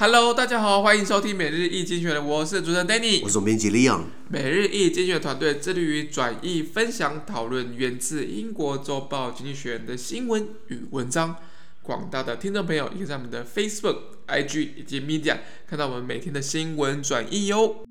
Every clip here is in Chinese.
Hello，大家好，欢迎收听每日一精选的，我是主持人 Danny，我是总编辑 Leon。每日一经济学团队致力于转译、分享、讨论源自英国周报《经济学人》的新闻与文章。广大的听众朋友，也可以在我们的 Facebook、IG 以及 Media 看到我们每天的新闻转译哟。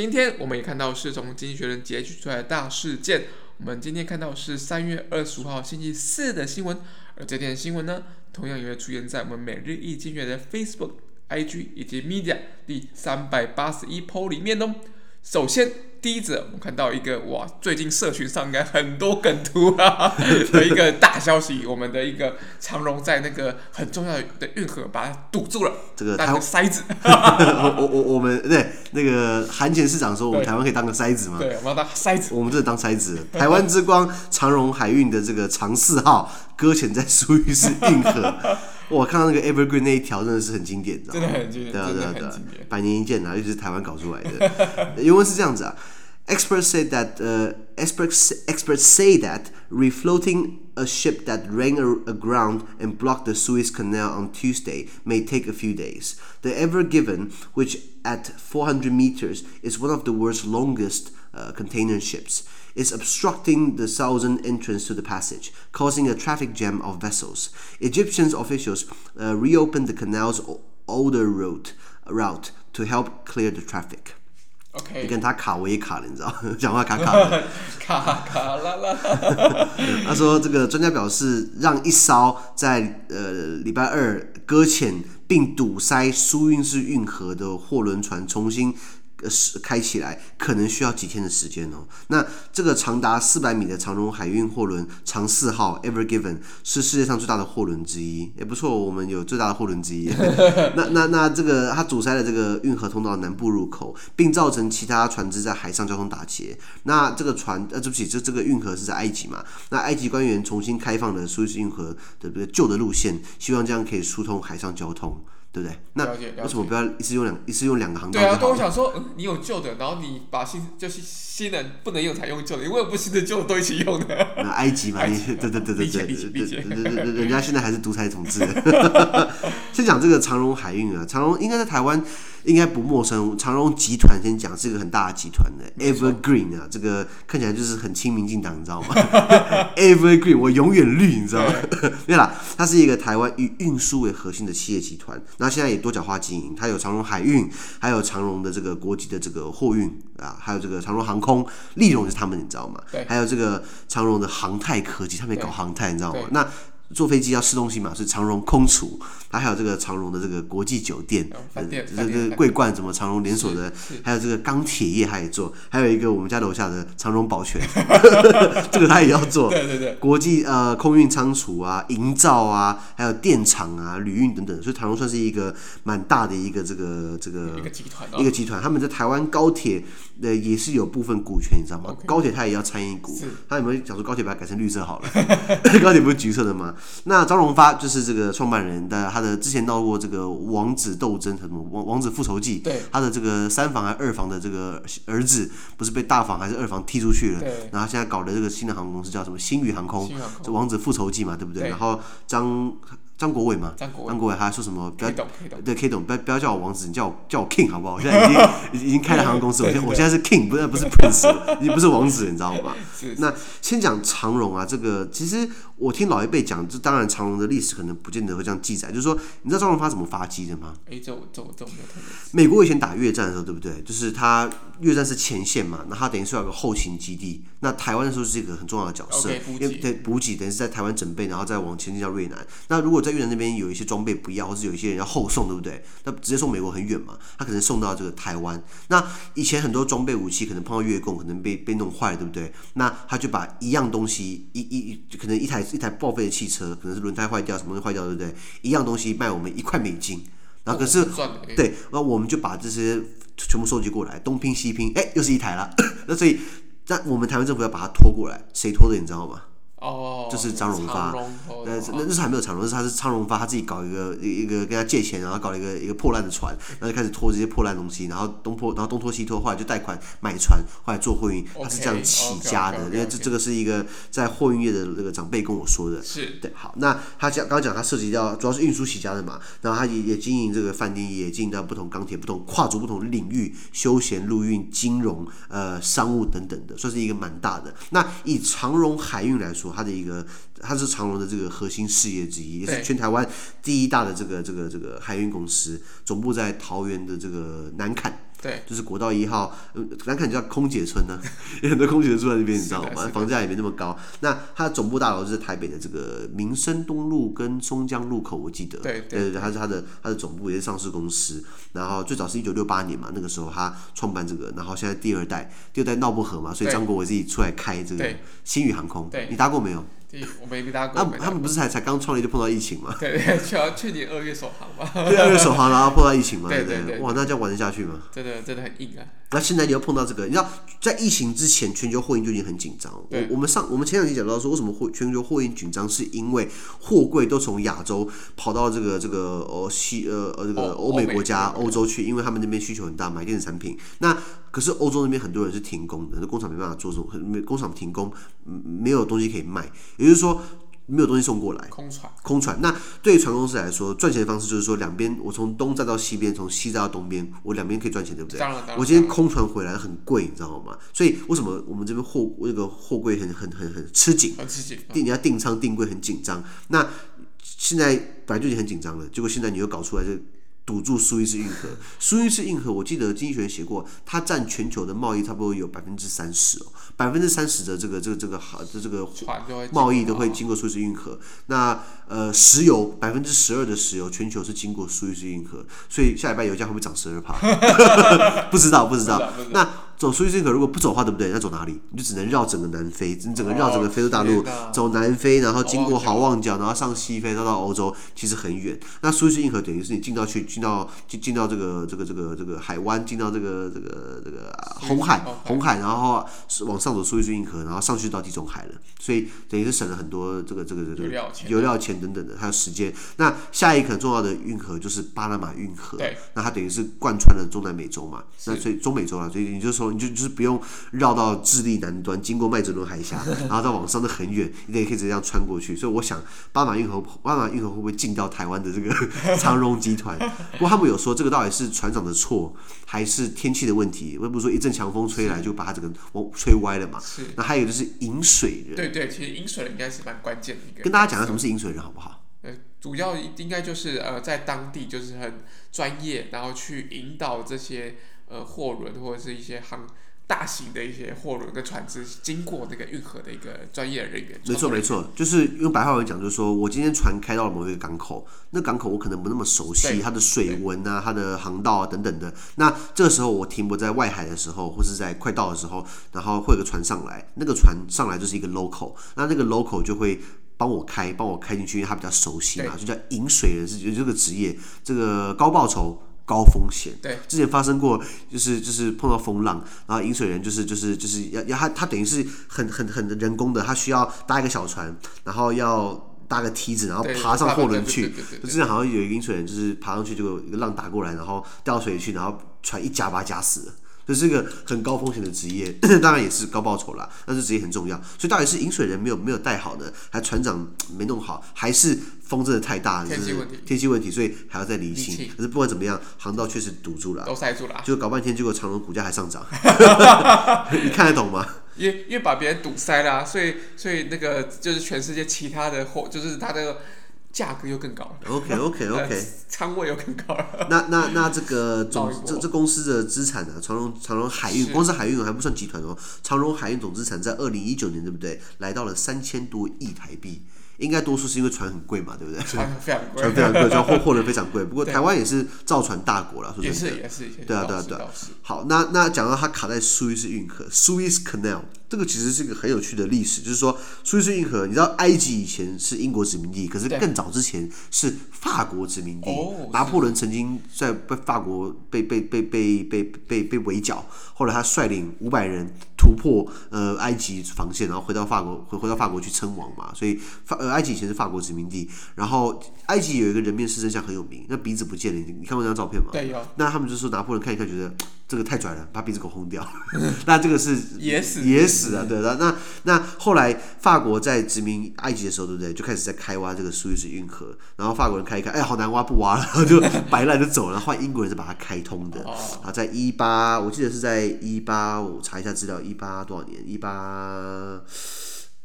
今天我们也看到是从《经济学人》截取出来的大事件。我们今天看到是三月二十五号星期四的新闻，而这篇新闻呢，同样也会出现在我们每日一经济学的 Facebook、IG 以及 Media 第三百八十一 po 里面哦。首先，第一则我们看到一个哇，最近社群上应该很多梗图啊 的一个大消息，我们的一个长荣在那个很重要的运河把它堵住了，这个当个塞子。我我我们对那个韩前市长说，我们台湾可以当个塞子吗？对，我们要当塞子。我们这当塞子。台湾之光长荣海运的这个长四号搁浅在苏伊士运河。我看到那个 Evergreen 那一条真的是很经典，真的很经典，对啊对啊对啊，百年一见啊，尤其是台湾搞出来的。原文是这样子啊，Experts say that 呃、uh,，experts experts say that refloating a ship that ran aground and blocked the Suez Canal on Tuesday may take a few days. The Ever Given, which at 400 meters is one of the world's longest uh, container ships. is obstructing the southern entrance to the passage, causing a traffic jam of vessels. Egyptian officials uh, reopened the canal's older route, route to help clear the traffic. OK，你跟他卡我也卡了，你知道，讲话卡卡的，卡卡啦啦。他说，这个专家表示，让一艘在呃礼拜二搁浅并堵塞苏伊士运河的货轮船重新。呃是开起来可能需要几天的时间哦。那这个长达四百米的长荣海运货轮长四号 Ever Given 是世界上最大的货轮之一，也不错。我们有最大的货轮之一。那那那这个它阻塞了这个运河通道南部入口，并造成其他船只在海上交通打结。那这个船呃，对不起，这这个运河是在埃及嘛？那埃及官员重新开放了苏伊士运河的这个旧的路线，希望这样可以疏通海上交通。对不对？那为什么不要一次用两一次用两个航道？对啊，对我想说，嗯，你有旧的，然后你把新就是新的不能用才用旧的，因为不新的旧的都一起用的。那埃及嘛，及对对对对对对对对对对，人家现在还是独裁统治。先讲这个长荣海运啊，长荣应该在台湾。应该不陌生，长荣集团先讲是一个很大的集团的，Evergreen 啊，这个看起来就是很亲民进党，你知道吗？Evergreen，我永远绿，你知道吗？对 啦，它是一个台湾以运输为核心的企业集团，那现在也多角化经营，它有长荣海运，还有长荣的这个国际的这个货运啊，还有这个长荣航空，利荣是他们，你知道吗？对，还有这个长荣的航太科技，他们也搞航太，你知道吗？那坐飞机要吃东西嘛，是长荣空厨，它还有这个长荣的这个国际酒店，这个桂冠什么长荣连锁的，还有这个钢铁业，他也做，还有一个我们家楼下的长荣保全，这个他也要做。对对对，国际呃空运仓储啊，营造啊，还有电厂啊，旅运等等，所以长荣算是一个蛮大的一个这个这个一个集团，一个集团。他们在台湾高铁呃也是有部分股权，你知道吗？高铁它也要参与股，他有没有想说高铁把它改成绿色好了？高铁不是橘色的吗？那张荣发就是这个创办人的，他的之前闹过这个王子斗争什么王王子复仇记，对，他的这个三房还是二房的这个儿子，不是被大房还是二房踢出去了，对，然后现在搞的这个新的航空公司叫什么星宇航空，这王子复仇记嘛，对不对？对，然后张。张国伟嘛，张国伟，他还说什么？不要对 K 董，不要不要叫我王子，你叫我叫我 King 好不好？我现在已经 已经开了航空公司，我现我现在是 King，不是不是 Prince，已经不是王子，你知道吗？那先讲长荣啊，这个其实我听老一辈讲，这当然长荣的历史可能不见得会这样记载，就是说，你知道张荣发怎么发迹的吗？哎，这我这我这我没有特别。美国以前打越战的时候，对不对？就是他越战是前线嘛，那他等于是有个后勤基地。那台湾的时候是一个很重要的角色，因为对补给等于是在台湾整备，然后再往前进到越南。那如果在越南那边有一些装备不要，或是有一些人要后送，对不对？那直接送美国很远嘛，他可能送到这个台湾。那以前很多装备武器可能碰到越共，可能被被弄坏了，对不对？那他就把一样东西，一一可能一台一台报废的汽车，可能是轮胎坏掉，什么东西坏掉，对不对？一样东西卖我们一块美金，然后可是对，那我们就把这些全部收集过来，东拼西拼，哎，又是一台了。那所以，那我们台湾政府要把它拖过来，谁拖的？你知道吗？哦，就是张荣发，呃，那那时候还没有长荣，是他是昌荣发他自己搞一个一个跟他借钱，然后搞了一个一个破烂的船，然后就开始拖这些破烂东西，然后东拖，然后东拖西拖，后来就贷款买船，后来做货运，他是这样起家的。因为这这个是一个在货运业的那个长辈跟我说的。是对，好，那他讲刚刚讲他涉及到主要是运输起家的嘛，然后他也也经营这个饭店，也经营到不同钢铁、不同跨足不同领域，休闲、陆运、金融、呃商务等等的，算是一个蛮大的。那以长荣海运来说，它的一个。它是长隆的这个核心事业之一，也是全台湾第一大的这个这个这个海运公司，总部在桃园的这个南崁，对，就是国道一号，南崁叫空姐村呢、啊，有很多空姐住在那边，你知道吗？房价也没那么高。那它的总部大楼是在台北的这个民生东路跟松江路口，我记得，对对对，它是它的它的总部也是上市公司，然后最早是一九六八年嘛，那个时候他创办这个，然后现在第二代，第二代闹不和嘛，所以张国伟自己出来开这个星宇航空，对，你搭过没有？我没搭过。他他们不是才才刚创立就碰到疫情吗？对对，就要去年二月首航嘛。对，二月首航，然后碰到疫情嘛。对对对。哇，那这样玩得下去吗？真的真的很硬啊。那现在你要碰到这个，你知道在疫情之前，全球货运就已经很紧张。我我们上我们前两集讲到说，为什么货全球货运紧张，是因为货柜都从亚洲跑到这个这个哦西呃呃这个欧美国家欧洲去，因为他们那边需求很大，买电子产品。那可是欧洲那边很多人是停工的，那工厂没办法做什么，工厂停工，没有东西可以卖，也就是说。没有东西送过来，空船，空船。那对于船公司来说，赚钱的方式就是说，两边我从东站到西边，从西站到东边，我两边可以赚钱，对不对？我今天空船回来很贵，你知道吗？所以为什么我们这边货那个货柜很很很很吃紧？很吃紧。订你要订仓订柜很紧张。那现在本来就已经很紧张了，结果现在你又搞出来这。堵住苏伊士运河，苏伊士运河，我记得经济学人写过，它占全球的贸易差不多有百分之三十哦，百分之三十的这个这个这个好的这个贸易都会经过苏伊士运河。那呃，石油百分之十二的石油，全球是经过苏伊士运河，所以下礼拜油价会不会涨十二帕？不知道，不知道。那。走苏伊士运河如果不走的话，对不对？那走哪里？你就只能绕整个南非，你整个绕整个非洲大陆，走南非，然后经过好望角，然后上西非，再到欧洲，其实很远。那苏伊士运河等于是你进到去，进到进进到这个这个这个这个海湾，进到这个这个这个红海红海，然后是往上走苏伊士运河，然后上去到地中海了。所以等于是省了很多这个这个这个油料钱等等的，还有时间。那下一个很重要的运河就是巴拿马运河，那它等于是贯穿了中南美洲嘛，那所以中美洲啊，所以你就说。你就就是不用绕到智利南端，经过麦哲伦海峡，然后再往上的很远，你也可以直接这样穿过去。所以我想，巴马运河，巴马运河会不会进到台湾的这个 长荣集团？不过他们有说，这个到底是船长的错，还是天气的问题？会不会说一阵强风吹来就把它整个往吹歪了嘛？是。那还有就是引水人，对对，其实引水人应该是蛮关键的一个。跟大家讲下什么是引水人好不好？呃，主要应该就是呃，在当地就是很专业，然后去引导这些呃货轮或者是一些航。大型的一些货轮跟船只经过那个运河的一个专业人员，没错没错，就是用白话文讲，就是说我今天船开到了某一个港口，那港口我可能不那么熟悉它的水文啊、它的航道啊等等的。那这个时候我停泊在外海的时候，或是在快到的时候，然后会有个船上来，那个船上来就是一个 local，那那个 local 就会帮我开，帮我开进去，因为他比较熟悉嘛，就叫引水人，是就这个职业，这个高报酬。高风险，对，之前发生过，就是就是碰到风浪，然后引水人就是就是就是要要他他等于是很很很人工的，他需要搭一个小船，然后要搭个梯子，然后爬上货轮去。就之前好像有一个引水人，就是爬上去，就有一个浪打过来，然后掉水里去，然后船一夹把他夹死了。这是一个很高风险的职业，当然也是高报酬啦，但是职业很重要。所以到底是引水人没有没有带好呢，还船长没弄好，还是风真的太大，天气问题，天气问题，所以还要再厘清。可是不管怎么样，航道确实堵住了，都塞住了，就搞半天，结果长隆股价还上涨，你看得懂吗？因为因为把别人堵塞了，所以所以那个就是全世界其他的货，就是他的。价格又更高了。OK OK OK，仓位又更高了。那那那这个 总这这公司的资产呢？长荣长荣海运，光是海运还不算集团哦。长荣海运总资产在二零一九年对不对？来到了三千多亿台币。应该多数是因为船很贵嘛，对不对？船非常贵，船非常贵，船货货轮非常贵。不过台湾也是造船大国了，说真的。也是也是。对啊对啊对啊。好，那那讲到它卡在苏伊士运河，Suez Canal。这个其实是一个很有趣的历史，就是说苏伊士运河，你知道埃及以前是英国殖民地，可是更早之前是法国殖民地。拿破仑曾经在被法国被被被被被被被围剿，后来他率领五百人突破呃埃及防线，然后回到法国回回到法国去称王嘛。所以法呃埃及以前是法国殖民地，然后埃及有一个人面狮身像很有名，那鼻子不见了，你你看过那张照片吗？对，有。那他们就说拿破仑看一看，觉得这个太拽了，把鼻子给我轰掉。那这个是也死也死了，对的。那那后来法国在殖民埃及的时候，对不对？就开始在开挖这个苏伊士运河，然后法国人开一开，哎，好难挖，不挖了，然 后就摆烂就走了。然后换英国人是把它开通的。啊，在一八，我记得是在一八，我查一下资料，一八多少年？一八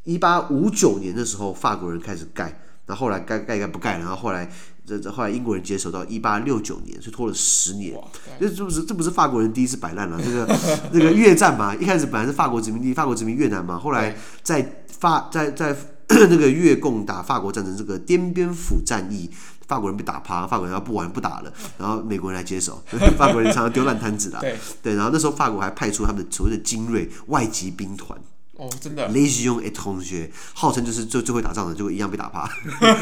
一八五九年的时候，法国人开始盖。然后后来盖盖盖不盖，然后后来这这后来英国人接手到一八六九年，所以拖了十年。这这不是这不是法国人第一次摆烂了？这个 那个越战嘛，一开始本来是法国殖民地，法国殖民越南嘛，后来在法在在 那个越共打法国战争，这个滇边府战役，法国人被打趴，法国人要不玩不打了，然后美国人来接手，法国人常常丢烂摊子的。对对，然后那时候法国还派出他们的所谓的精锐外籍兵团。哦，真的。Légion étrangère，号称就是最最会打仗的，就一样被打趴。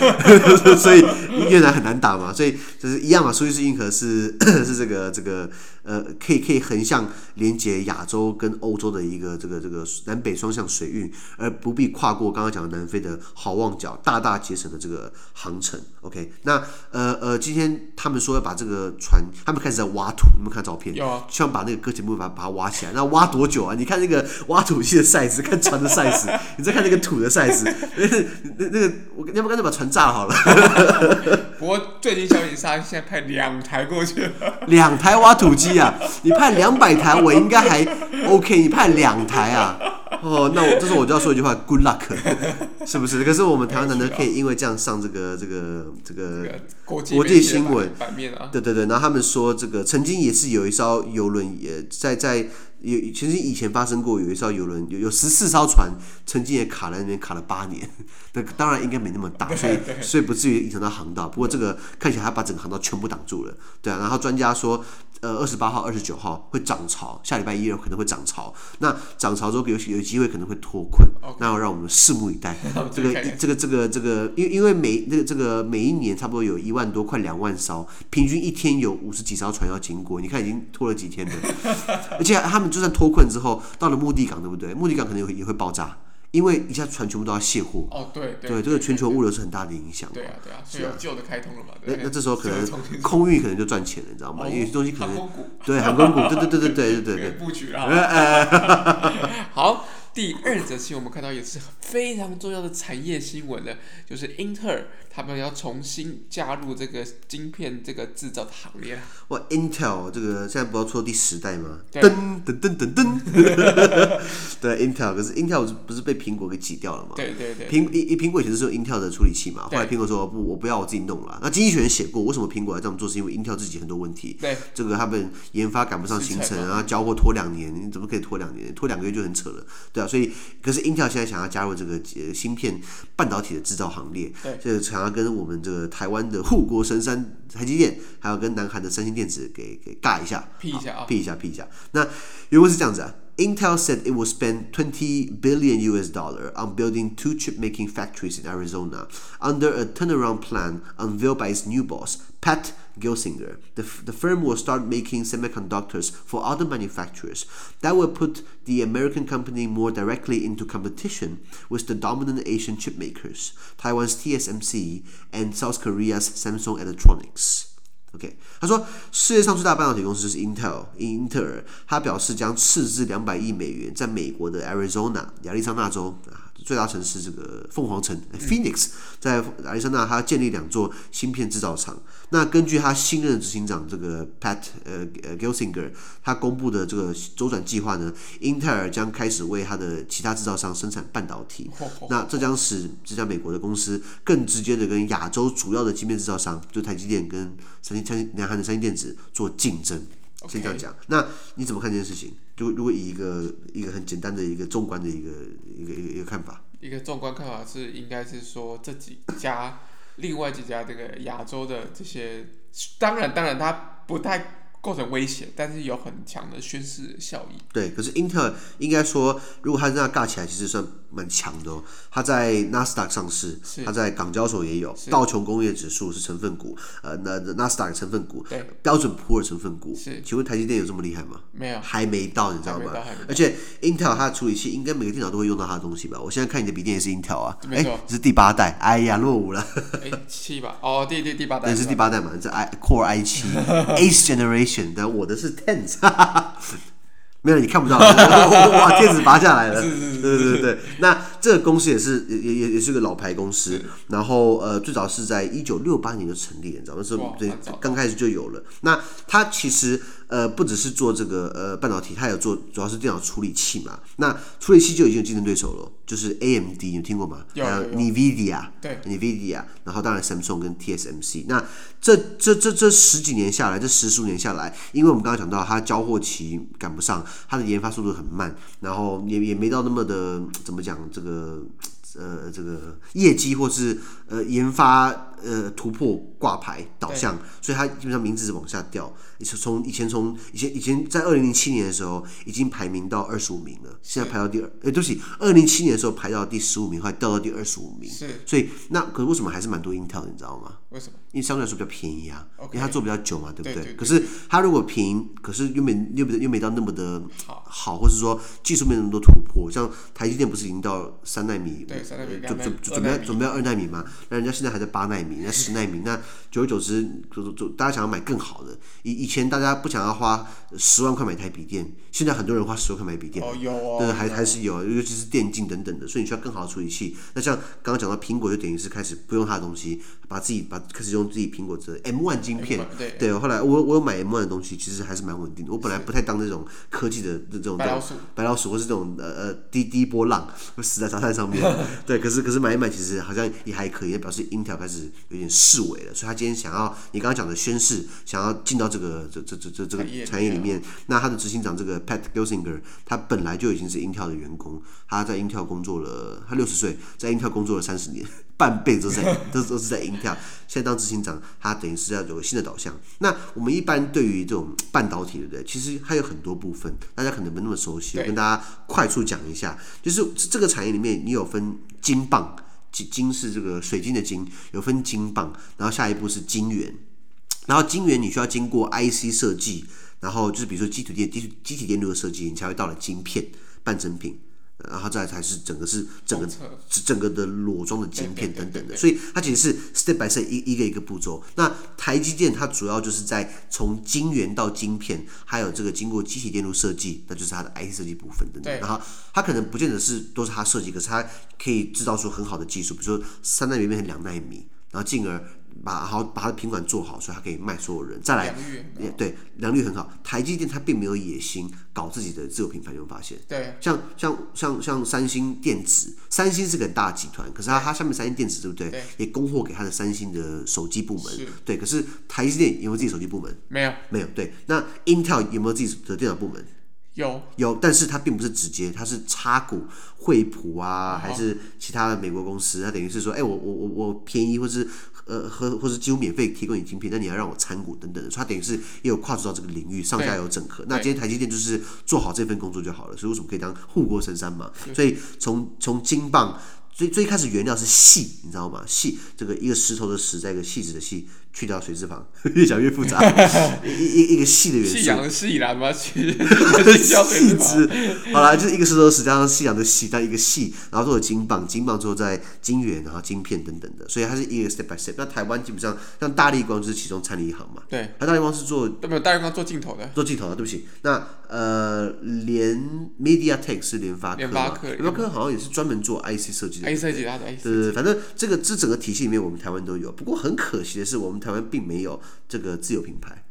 所以越南很难打嘛，所以就是一样嘛。苏伊士运河是 是这个这个呃，可以可以横向连接亚洲跟欧洲的一个这个这个南北双向水运，而不必跨过刚刚讲的南非的好望角，大大节省了这个航程。OK，那呃呃，今天他们说要把这个船，他们开始在挖土，你们看照片，有啊，希望把那个搁浅部把把它挖起来。那挖多久啊？你看那个挖土机的看船的 size，你在看那个土的 size，那那个我要不干脆把船炸好了。不过最近消息是他现在派两台过去了，两台挖土机啊！你派两百台，我应该还 OK。你派两台啊？哦，那我这时候我就要说一句话，Good luck，是不是？可是我们台湾难得可以因为这样上这个这个这个国际新闻版面啊？对对对，然后他们说这个曾经也是有一艘游轮也在在。有，其实以前发生过有一艘游轮，有有十四艘船，曾经也卡在那边卡了八年。那当然应该没那么大，所以所以不至于影响到航道。不过这个看起来它把整个航道全部挡住了，对啊。然后专家说，呃，二十八号、二十九号会涨潮，下礼拜一可能会涨潮。那涨潮之后有有机会可能会脱困，那要让我们拭目以待。这个这个这个这个，因为因为每那个这个每一年差不多有一万多，快两万艘，平均一天有五十几艘船要经过。你看已经拖了几天了，而且他们。就算脱困之后到了目的港，对不对？目的港可能也会也会爆炸，因为一下船全部都要卸货。哦，对对，对，这个全球物流是很大的影响。对啊，对啊，所以有旧的开通了嘛？那那这时候可能 空运可能就赚钱了，你知道吗？因为有些东西可能对航空股，对对对对对对对布局啊。好，第二则新闻我们看到也是非常重要的产业新闻了，就是英特尔。他们要重新加入这个晶片这个制造的行列了。哇，Intel 这个现在不要出第十代吗？噔噔噔噔噔。对，Intel，可是 Intel 不是被苹果给挤掉了吗？对对对。苹一苹果以前是用 Intel 的处理器嘛，后来苹果说不，我不要，我自己弄了。那经济学人写过，为什么苹果要这么做？是因为 Intel 自己很多问题。对。这个他们研发赶不上行程，然后交货拖两年，你怎么可以拖两年？拖两个月就很扯了，对啊。所以，可是 Intel 现在想要加入这个呃芯片半导体的制造行列，对，这个想要跟我们这个。台湾的护国神山台积电，还有跟南韩的三星电子给给尬一下，，P 一下啊，，P 一下，，P 一下。那原文是这样子啊，Intel said it will spend twenty billion US dollar on building two chip making factories in Arizona under a turnaround plan unveiled by its new boss, Pat Gelsinger. The, the firm will start making semiconductors for other manufacturers. That will put the American company more directly into competition with the dominant Asian chip makers, Taiwan's TSMC and South Korea's Samsung Electronics. OK，他说世界上最大半导体公司是 Intel，英特尔，他表示将斥资两百亿美元在美国的 Arizona 亚利桑那州啊。最大城市这个凤凰城 Phoenix，在亚利桑那，他建立两座芯片制造厂。那根据他新任执行长这个 Pat 呃呃 Gelsinger，他公布的这个周转计划呢，英特尔将开始为他的其他制造商生产半导体。那这将使这家美国的公司更直接的跟亚洲主要的芯片制造商，就台积电跟三星、三星、南韩的三星电子做竞争。先这样讲，那你怎么看这件事情？就如果以一个一个很简单的一个纵观的一个一个一个一个看法，一个纵观看法是应该是说这几家另外几家这个亚洲的这些，当然当然它不太构成威胁，但是有很强的宣示效益。对，可是英特尔应该说，如果它这样尬起来，其实算蛮强的哦。它在纳斯达克上市，它在港交所也有，道琼工业指数是成分股，呃，那纳斯达克成分股，对，标准普尔成分股。是，请问台积电有这么厉害吗？没有，还没到，你知道吗？而且英特尔它的处理器，应该每个电脑都会用到它的东西吧？我现在看你的笔电也是英特尔啊，哎，是第八代，哎呀，落伍了。哎，七吧，哦，第第第八代，那是第八代嘛？这 i Core i 七 Eighth Generation 的，我的是 Tenth。没有，你看不到，哇，电子拔下来了，对对对对。那这个公司也是也也也是个老牌公司，然后呃，最早是在一九六八年就成立了，你知道吗？那时候对，刚开始就有了。那它其实。呃，不只是做这个呃半导体，它有做主要是电脑处理器嘛。那处理器就已经有竞争对手了，就是 AMD，你有听过吗？还有 NVIDIA，对，NVIDIA，然后当然 Samsung 跟 TSMC。那这这这这十几年下来，这十数年下来，因为我们刚刚讲到它交货期赶不上，它的研发速度很慢，然后也也没到那么的怎么讲这个。呃，这个业绩或是呃研发呃突破挂牌导向，所以它基本上名字是往下掉。从以前从以前以前在二零零七年的时候已经排名到二十五名了，现在排到第二，哎，对不起，二零零七年的时候排到第十五名，后来掉到第二十五名。是，所以那可是为什么还是蛮多 Intel 你知道吗？为什么？因为相对来说比较便宜啊，okay, 因为它做比较久嘛，对不对？可是它如果平，可是又没又没又没到那么的好，好，或是说技术没那么多突破，像台积电不是已经到三纳米？对，三纳米，准准准备要准备要二纳米嘛？那人家现在还在八纳米，人家十纳米，那久而久之，就就大家想要买更好的。以以前大家不想要花十万块买台笔电，现在很多人花十万块买笔电，哦有哦，对，还还是有，尤其是电竞等等的，所以你需要更好的处理器。那像刚刚讲到苹果，就等于是开始不用它的东西，把自己把开始用自己苹果的 M1 晶片，对，对，后来我我有买 M1 的东西，其实还是蛮稳定的。我本来不太当这种科技的这种白老鼠，白老鼠或是这种呃呃低低波浪会死在沙滩上面，对，可是可是买一买，其实好像也还可以，表示 Intel 开始有点式微了，所以他今天想要你刚刚讲的宣誓，想要进到这个这这这这这个产业里面，那他的执行长这个 Pat Gelsinger，他本来就已经是 Intel 的员工，他在 Intel 工作了，他六十岁，在 Intel 工作了三十年。半辈子都在都 都是在 Intel，现在当执行长，他等于是要有个新的导向。那我们一般对于这种半导体，对不对？其实还有很多部分，大家可能没那么熟悉。我跟大家快速讲一下，就是这个产业里面，你有分金棒，晶晶是这个水晶的晶，有分晶棒，然后下一步是晶圆，然后晶圆你需要经过 IC 设计，然后就是比如说基础电基基体电路的设计，你才会到了晶片半成品。然后再才是整个是整个整个的裸装的晶片等等的，所以它其实是 step by step 一一个一个步骤。那台积电它主要就是在从晶圆到晶片，还有这个经过机体电路设计，那就是它的 IC 设计部分等等。然后它可能不见得是都是它设计，可是它可以制造出很好的技术，比如说三纳米变成两纳米，然后进而。把好把它的品管做好，所以它可以卖所有人。再来，也对良率很好。台积电它并没有野心搞自己的自有品牌，有发现？对。像像像像三星电子，三星是个大集团，可是它它下面三星电子对不对？对。也供货给它的三星的手机部门。是。对。可是台积电有没有自己手机部门？没有。没有。对。那 Intel 有没有自己的电脑部门？有。有，但是它并不是直接，它是插股惠普啊，还是其他的美国公司？它等于是说，哎，我我我我便宜，或是。呃，和或是几乎免费提供你晶片，那你要让我参股等等的，所以它等于是也有跨出到这个领域，上下游整合。那今天台积电就是做好这份工作就好了，所以为什么可以当护国神山嘛？所以从从金棒最最开始原料是细，你知道吗？细这个一个石头的石，在一个细致的细。去掉水字旁，越讲越复杂。一一一个细的元素。夕阳的吗？去细枝。好啦，就是一个石头石加上细阳的细，但一个细，然后做的晶棒，金棒之后再晶圆，然后晶片等等的，所以它是一个 step by step。那台湾基本上像大力光就是其中参与一行嘛。对。那大力光是做，没有大力光做镜头的。做镜头的，对不起。那呃，联 MediaTek 是联发科。联发科。联发科好像也是专门做 IC 设计的。IC 设计它的 IC。对对对，反正这个这整个体系里面，我们台湾都有。不过很可惜的是，我们。台湾并没有这个自有品牌，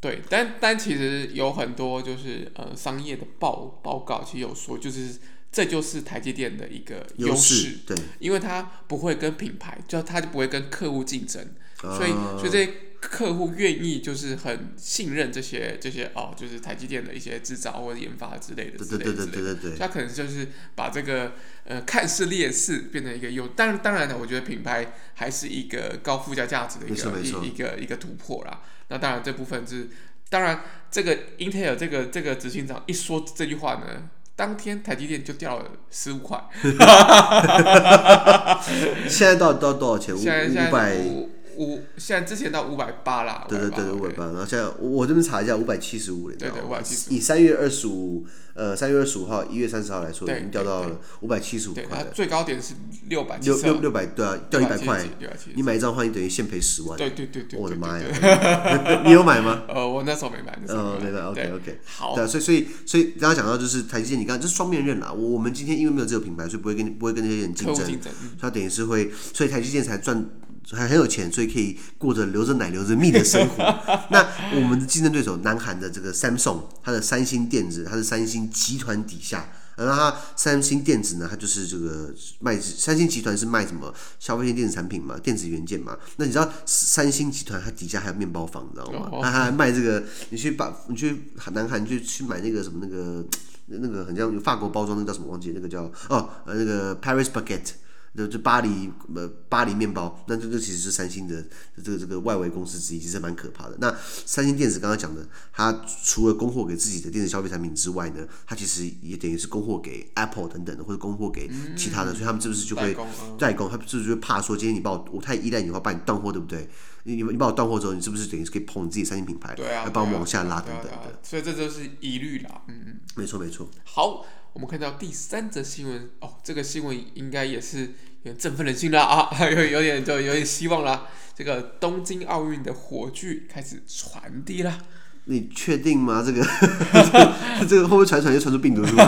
对，但但其实有很多就是呃商业的报报告，其实有说就是这就是台积电的一个优势，对，因为它不会跟品牌，就它就不会跟客户竞争，所以所以这些客户愿意就是很信任这些这些哦，就是台积电的一些制造或者研发之类的，之类的，对对对对对对，他可能就是把这个。呃，看似劣势变成一个优，当然当然呢，我觉得品牌还是一个高附加价值的一个一一个一个突破啦。那当然这部分是当然，这个 Intel 这个这个执行长一说这句话呢，当天台积电就掉了十五块。现在到到多少钱？现在五百。五，现在之前到五百八啦。对对对，五百八。然后现在我这边查一下，五百七十五了。对对，五百七十五。以三月二十五，呃，三月二十五号，一月三十号来说，已经掉到了五百七十五块。了最高点是六百。六六六百，对啊，掉一百块。你买一张的话，你等于现赔十万。对对对对。我的妈呀！你有买吗？呃，我那时候没买。呃，没买。OK OK。好。对，所以所以所以刚刚讲到就是台积电，你刚刚这是双面刃啦。我我们今天因为没有这个品牌，所以不会跟不会跟那些人竞争。它等于是会，所以台积电才赚。还很有钱，所以可以过着流着奶流着蜜的生活。那我们的竞争对手，南韩的这个 Samsung，它的三星电子，它是三星集团底下。然后它三星电子呢，它就是这个卖三星集团是卖什么消费性电子产品嘛，电子元件嘛。那你知道三星集团它底下还有面包房，你知道吗？它还卖这个，你去把你去南韩就去买那个什么那个那个很像有法国包装，那个叫什么忘记？那个叫哦呃那个 Paris Baguette。就就巴黎呃巴黎面包，那这个其实是三星的这个这个外围公司之一，其实蛮可怕的。那三星电子刚刚讲的，它除了供货给自己的电子消费产品之外呢，它其实也等于是供货给 Apple 等等的，或者供货给其他的，嗯、所以他们是不是就会代工？他们是不是就怕说今天你把我我太依赖你的话，把你断货，对不对？你你把我断货之后，你是不是等于是可以捧你自己三星品牌，对啊，来帮我们往下拉等等的？所以这就是疑虑啦，嗯嗯，没错没错。好。我们看到第三则新闻哦，这个新闻应该也是振奋人心了啊，有有点就有点希望了。这个东京奥运的火炬开始传递了。你确定吗？这个这个会不会传传就传出病毒是吧？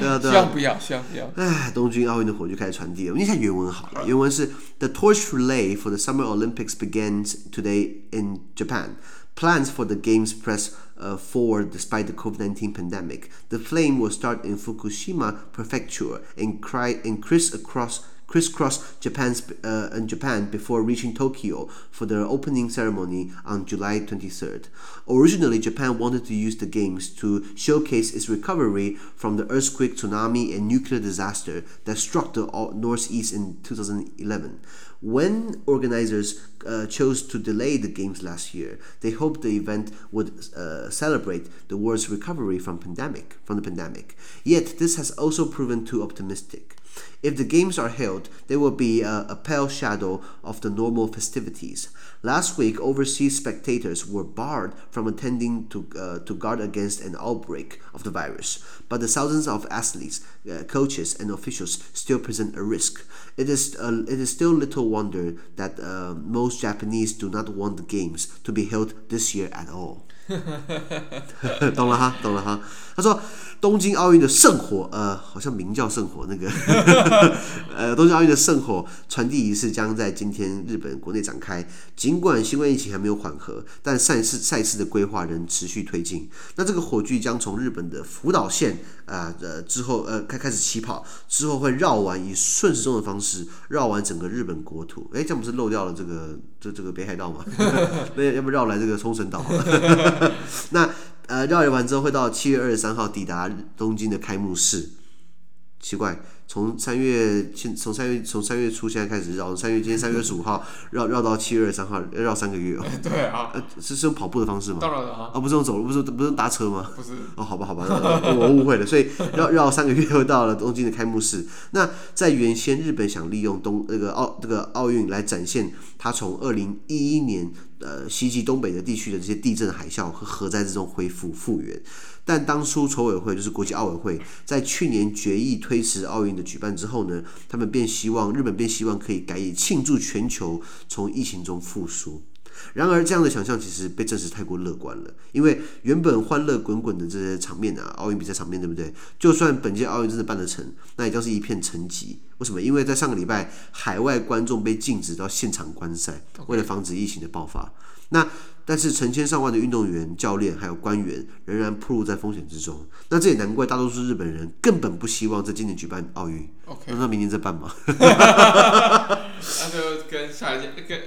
对啊对啊。希望不要，希望不要。哎，东京奥运的火炬开始传递了。我们念一下原文好了，原文是 The torch relay for the Summer Olympics begins today in Japan. Plans for the games press uh, forward despite the COVID-19 pandemic. The flame will start in Fukushima Prefecture and, cry, and criss across crisscross Japan's uh, Japan before reaching Tokyo for the opening ceremony on July 23rd. Originally, Japan wanted to use the games to showcase its recovery from the earthquake, tsunami, and nuclear disaster that struck the northeast in 2011. When organizers uh, chose to delay the games last year, they hoped the event would uh, celebrate the world's recovery from pandemic from the pandemic. Yet this has also proven too optimistic. If the games are held, they will be a, a pale shadow of the normal festivities. Last week, overseas spectators were barred from attending to, uh, to guard against an outbreak of the virus, but the thousands of athletes, uh, coaches, and officials still present a risk. It is, uh, it is still little wonder that uh, most Japanese do not want the games to be held this year at all. 懂了哈，懂了哈。他说，东京奥运的圣火，呃，好像名叫圣火那个，呃，东京奥运的圣火传递仪式将在今天日本国内展开。尽管新冠疫情还没有缓和，但赛事赛事的规划仍持续推进。那这个火炬将从日本的福岛县啊，呃，之后呃开开始起跑，之后会绕完以顺时钟的方式绕完整个日本国土。哎，这样不是漏掉了这个这这个北海道吗？那要不绕来这个冲绳岛？那呃，绕完之后会到七月二十三号抵达东京的开幕式。奇怪。从三月现从三月从三月初现在开始绕，三月今天三月二十五号 绕绕到七月二十三号，要绕三个月哦。对啊。呃，是是用跑步的方式吗？当然了啊。啊，不是用走路，不是不是搭车吗？不是。哦，好吧，好吧，我误会了。所以绕绕三个月又到了东京的开幕式。那在原先日本想利用东那个奥这个奥运来展现它从二零一一年呃袭击东北的地区的这些地震海啸和核灾之中恢复复原。但当初筹委会就是国际奥委会在去年决议推迟奥运的举办之后呢，他们便希望日本便希望可以改以庆祝全球从疫情中复苏。然而，这样的想象其实被证实太过乐观了，因为原本欢乐滚滚的这些场面啊，奥运比赛场面对不对？就算本届奥运真的办得成，那也将是一片沉寂。为什么？因为在上个礼拜，海外观众被禁止到现场观赛，为了防止疫情的爆发。那但是成千上万的运动员、教练还有官员仍然暴露在风险之中。那这也难怪大多数日本人根本不希望在今年举办奥运。那明年再办嘛？那就跟下一届跟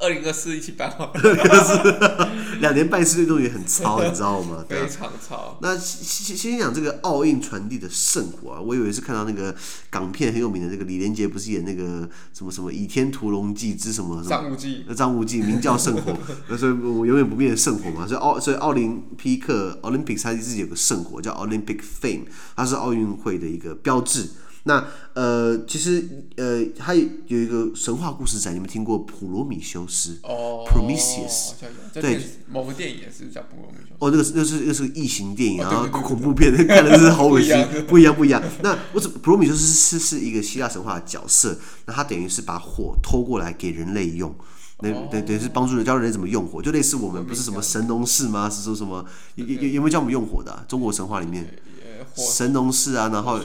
二零二四一起办好了。二零二四 两年办一次运动员很糙，你知道吗？非常糙。那先先讲这个奥运传递的圣火啊，我以为是看到那个港片很有名的那个李连杰，不是演那个什么什么《倚天屠龙记》之什么什么？张无忌。张无忌名叫圣火，那 所以我永远不变的圣火嘛。所以奥所以奥林匹克 Olympic 它自己有个圣火叫 Olympic Flame，它是奥运会的一个标志。那呃，其实呃，还有一个神话故事在，你们听过普罗米修斯？哦，Prometheus。对，某个电影也是叫普罗米修斯。哦，那个那是那是个异形电影，然后恐怖片，看的是好恶心，不一样不一样。那我只普罗米修斯是是一个希腊神话的角色，那他等于是把火偷过来给人类用，等等等于是帮助人教人怎么用火，就类似我们不是什么神农氏吗？是说什么有有有没有教我们用火的？中国神话里面。神农氏啊，然后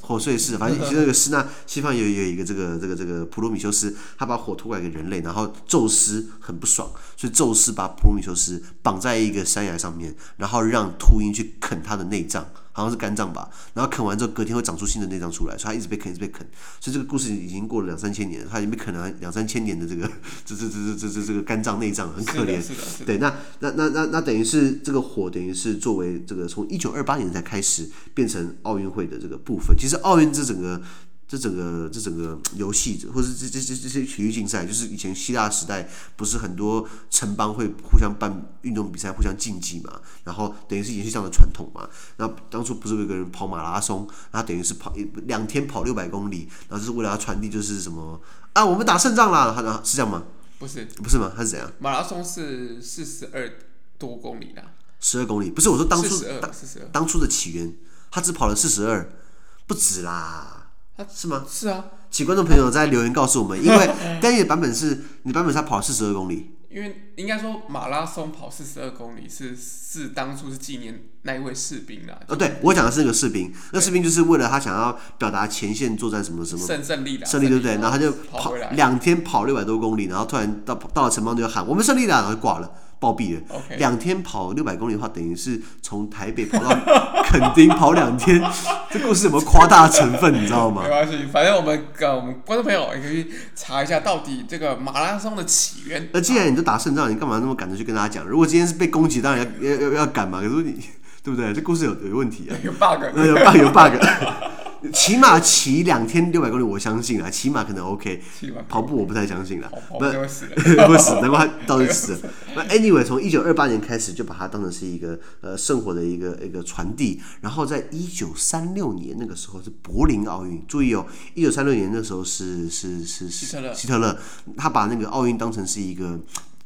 火碎氏反正 其实那个诗那西方有有一个这个这个这个普罗米修斯，他把火拖过来给人类，然后宙斯很不爽，所以宙斯把普罗米修斯绑在一个山崖上面，然后让秃鹰去啃他的内脏。好像是肝脏吧，然后啃完之后隔天会长出新的内脏出来，所以它一直被啃，一直被啃，所以这个故事已经过了两三千年了，它已经被啃了两三千年的这个 这这这这这这这个肝脏内脏很可怜。对，那那那那那等于是这个火等于是作为这个从一九二八年才开始变成奥运会的这个部分。其实奥运这整个。这整个这整个游戏，或者这这这这些体育竞赛，就是以前希腊时代不是很多城邦会互相办运动比赛，互相竞技嘛，然后等于是延续这样的传统嘛。然后当初不是有个人跑马拉松，他等于是跑一两天跑六百公里，然后就是为了要传递就是什么啊，我们打胜仗了，他是这样吗？不是，不是吗？他是怎样？马拉松是四十二多公里的，十二公里，不是我说当初当初的起源，他只跑了四十二，不止啦。他是吗？是啊，请观众朋友在留言告诉我们，因为单页版本是你版本是他跑了四十二公里。因为应该说马拉松跑四十二公里是是当初是纪念那一位士兵啦。哦，对，我讲的是那个士兵，那士兵就是为了他想要表达前线作战什么什么胜胜利的胜利，对不对？然后他就跑两天跑六百多公里，然后突然到到了城邦就喊我们胜利了，然后就挂了。暴毙了，两.天跑六百公里的话，等于是从台北跑到 垦丁跑两天，这故事有没有夸大的成分？你知道吗？没关系，反正我们跟我们观众朋友也可以查一下，到底这个马拉松的起源。那既然你都打胜仗，你干嘛那么赶着去跟大家讲？如果今天是被攻击，当然要要要要赶嘛。可是你对不对？这故事有有问题啊，有 bug，有 bug，有 bug。起码骑两天六百公里，我相信啊，起码可能 OK。跑步我不太相信了，不会死，会死，难怪他到底死了。那 anyway，从一九二八年开始就把它当成是一个呃圣火的一个一个传递，然后在一九三六年那个时候是柏林奥运，注意哦，一九三六年那时候是是是希特勒，希特勒他把那个奥运当成是一个。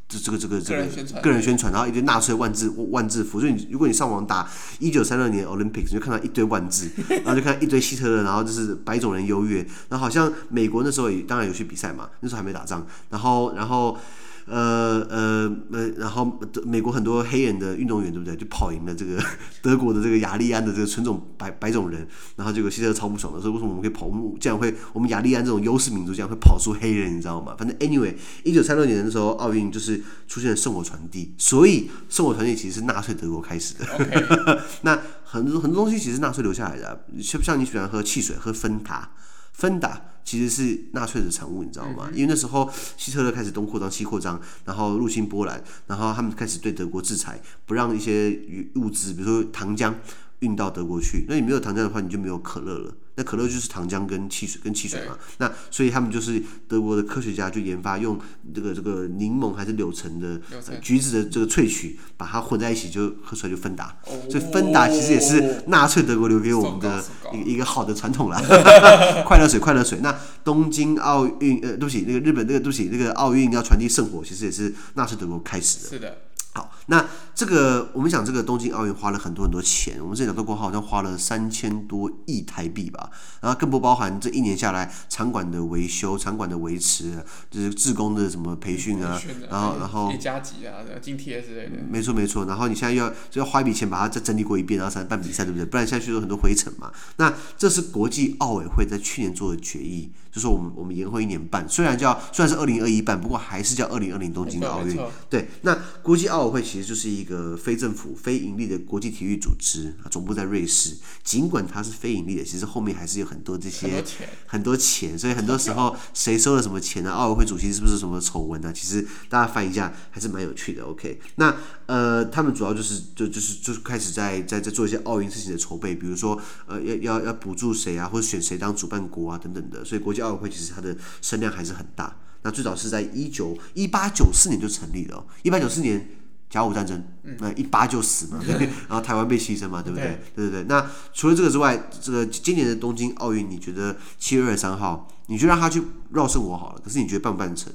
这这个这个这个个人宣传，然后一堆纳粹万字万字符，所以你如果你上网打一九三六年 Olympics，你就看到一堆万字，然后就看一堆希特勒，然后就是白种人优越，然后好像美国那时候也当然有去比赛嘛，那时候还没打仗，然后然后。呃呃呃，然后美国很多黑人的运动员，对不对？就跑赢了这个 德国的这个雅利安的这个纯种白白种人，然后这个希特勒超不爽的，说为什么我们可以跑？我们这样会，我们雅利安这种优势民族竟然会跑出黑人，你知道吗？反正 anyway，一九三六年的时候，奥运就是出现了圣火传递，所以圣火传递其实是纳粹德国开始的。Okay. 那很多很多东西其实纳粹留下来的，像像你喜欢喝汽水，喝芬达。芬达其实是纳粹的产物，你知道吗？因为那时候希特勒开始东扩张西扩张，然后入侵波兰，然后他们开始对德国制裁，不让一些物资，比如说糖浆运到德国去。那你没有糖浆的话，你就没有可乐了。那可乐就是糖浆跟汽水跟汽水嘛，那所以他们就是德国的科学家就研发用这个这个柠檬还是柳橙的橙橘子的这个萃取，把它混在一起就喝出来就芬达。哦、所以芬达其实也是纳粹德国留给我们的一个一个好的传统啦。快乐水，快乐水。那东京奥运呃，对不起，那个日本那个对不起，那个奥运要传递圣火，其实也是纳粹德国开始的。是的。好，那这个我们讲这个东京奥运花了很多很多钱，我们这两个国好像花了三千多亿台币吧，然后更不包含这一年下来场馆的维修、场馆的维持，就是志工的什么培训啊，然后然后加急啊、津贴之类的。没错没错，然后你现在要就要花一笔钱把它再整理过一遍，然后才能办比赛，对不对？不然下去有很多灰尘嘛。那这是国际奥委会在去年做的决议，就说我们我们延后一年办，虽然叫虽然是二零二一办，不过还是叫二零二零东京奥运。对，那国际奥奥委会其实就是一个非政府、非盈利的国际体育组织，总部在瑞士。尽管它是非盈利的，其实后面还是有很多这些很多钱，所以很多时候谁收了什么钱呢、啊？奥委会主席是不是什么丑闻呢？其实大家翻一下还是蛮有趣的。OK，那呃，他们主要就是就就是就是开始在在在做一些奥运事情的筹备，比如说呃要要要补助谁啊，或者选谁当主办国啊等等的。所以国际奥委会其实它的声量还是很大。那最早是在一九一八九四年就成立了，一八九四年甲午战争，那一八就死嘛，对，然后台湾被牺牲嘛，对不对？对对对。那除了这个之外，这个今年的东京奥运，你觉得七月二十三号，你就让他去绕圣火好了。可是你觉得办不办成？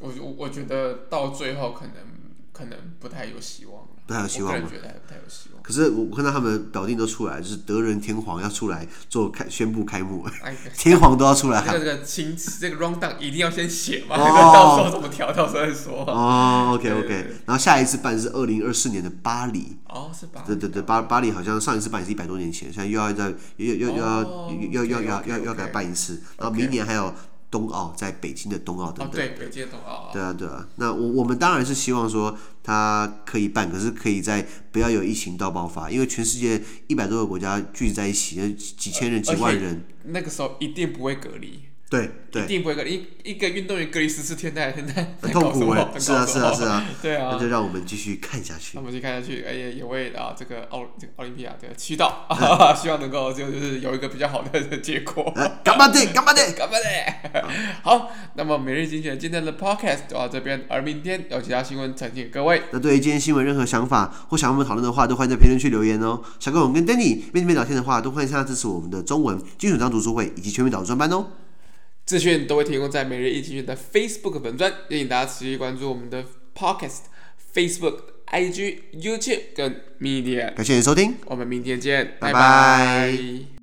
我我我觉得到最后可能可能不太有希望。不太有希望吗？我觉得还不太有希望。可是我看到他们表定都出来，就是德仁天皇要出来做开宣布开幕，哎、天皇都要出来。这个这个清这个 round down 一定要先写嘛，哦、到时候怎么调，到时候再说。哦，OK OK，然后下一次办是二零二四年的巴黎。哦，是巴黎。对对对，巴巴黎好像上一次办也是一百多年前，现在又要再又又又要又要要要要给他办一次，然后明年还有。冬奥在北京的冬奥等等，对北京的冬奥，对啊对啊。那我我们当然是希望说它可以办，可是可以在不要有疫情到爆发，因为全世界一百多个国家聚集在一起，几千人、几万人，那个时候一定不会隔离。对对，一定不会隔离。一一个运动员隔离十四天，那现在 很痛苦哎，是啊是啊是啊，对啊，那就让我们继续看下去。那我们继续看下去，哎也也为啊这个奥这个奥林匹亚的祈祷，希望能够就就是有一个比较好的结果。干巴的？干巴的？干巴的？好，那么每日精选今天的 podcast 就到这边，而明天有其他新闻呈现各位。那对于今天新闻任何想法或想要我们讨论的话，都欢迎在评论区留言哦。想跟我们跟 Danny 面对面聊天的话，都欢迎上支持我们的中文精选章读书会以及全民导读专班哦。资讯都会提供在每日一资讯的 Facebook 粉专，也请大家持续关注我们的 Podcast、Facebook、IG、YouTube 跟 Media。感谢你收听，我们明天见，拜拜。拜拜。